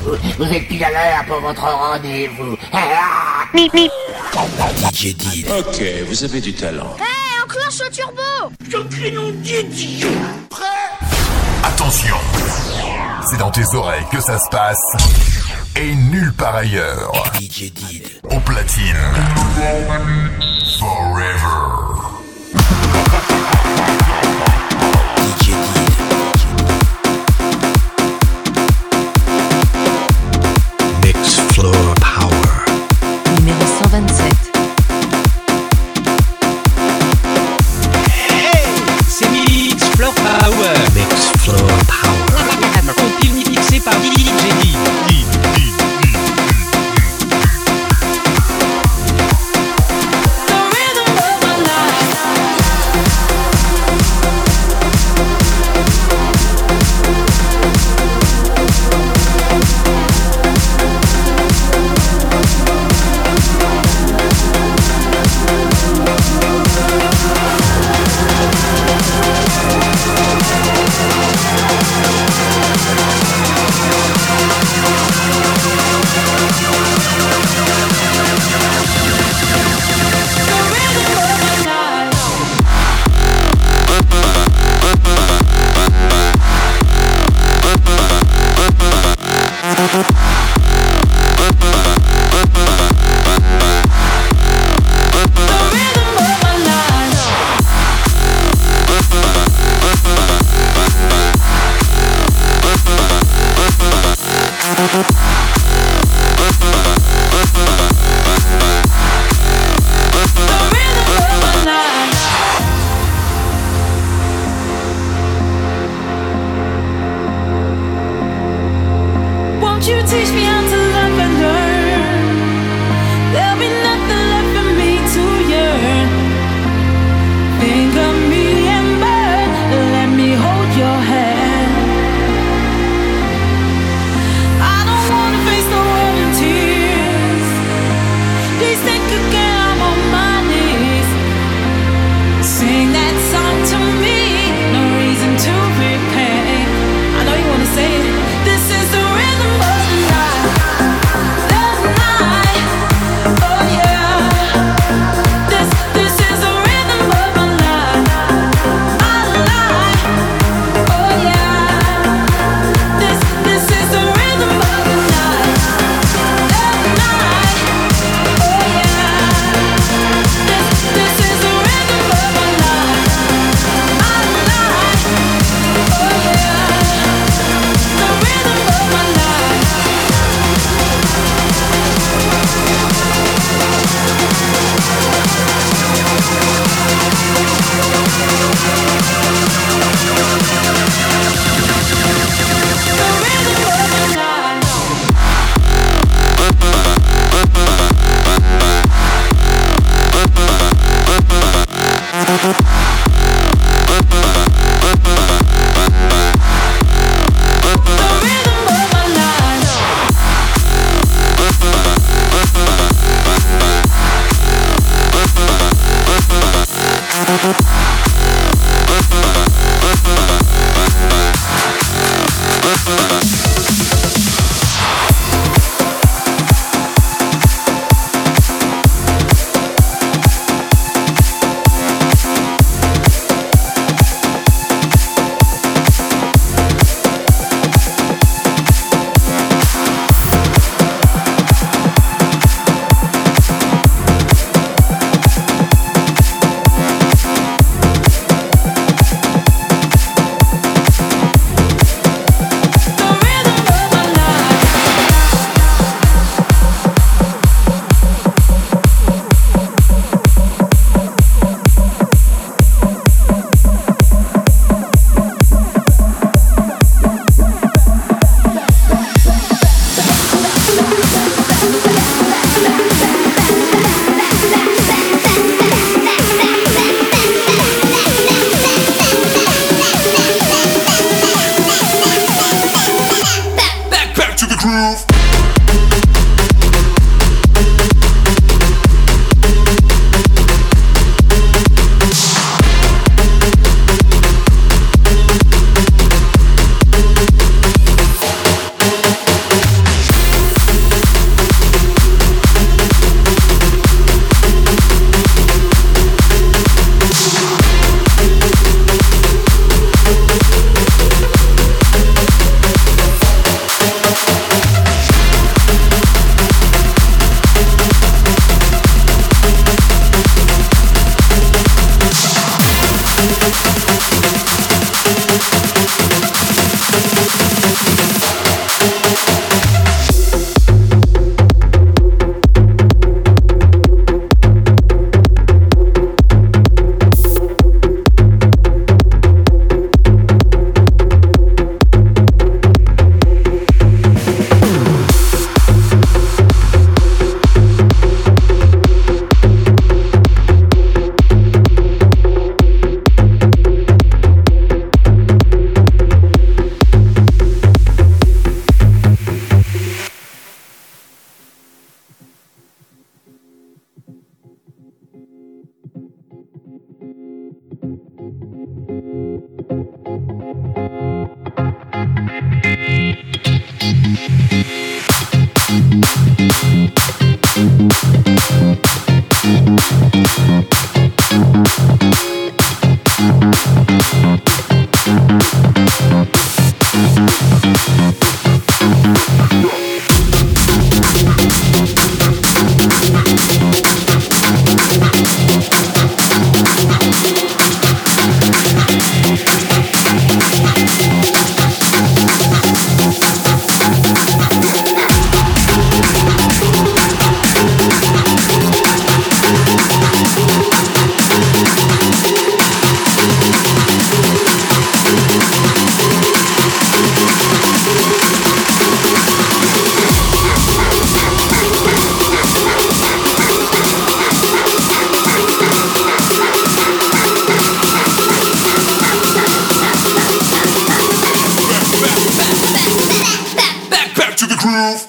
Vous êtes pile à l'heure pour votre rendez-vous. Ah, DJ Ok, vous avez du talent. Hé, hey, enclenche le turbo Je nom Didi Prêt Attention C'est dans tes oreilles que ça se passe. Et nulle part ailleurs. DJ Did. Au platine. Forever. cries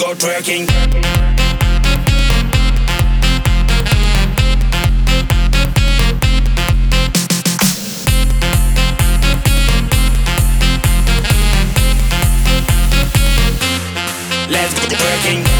go twerking. Let's get go twerking.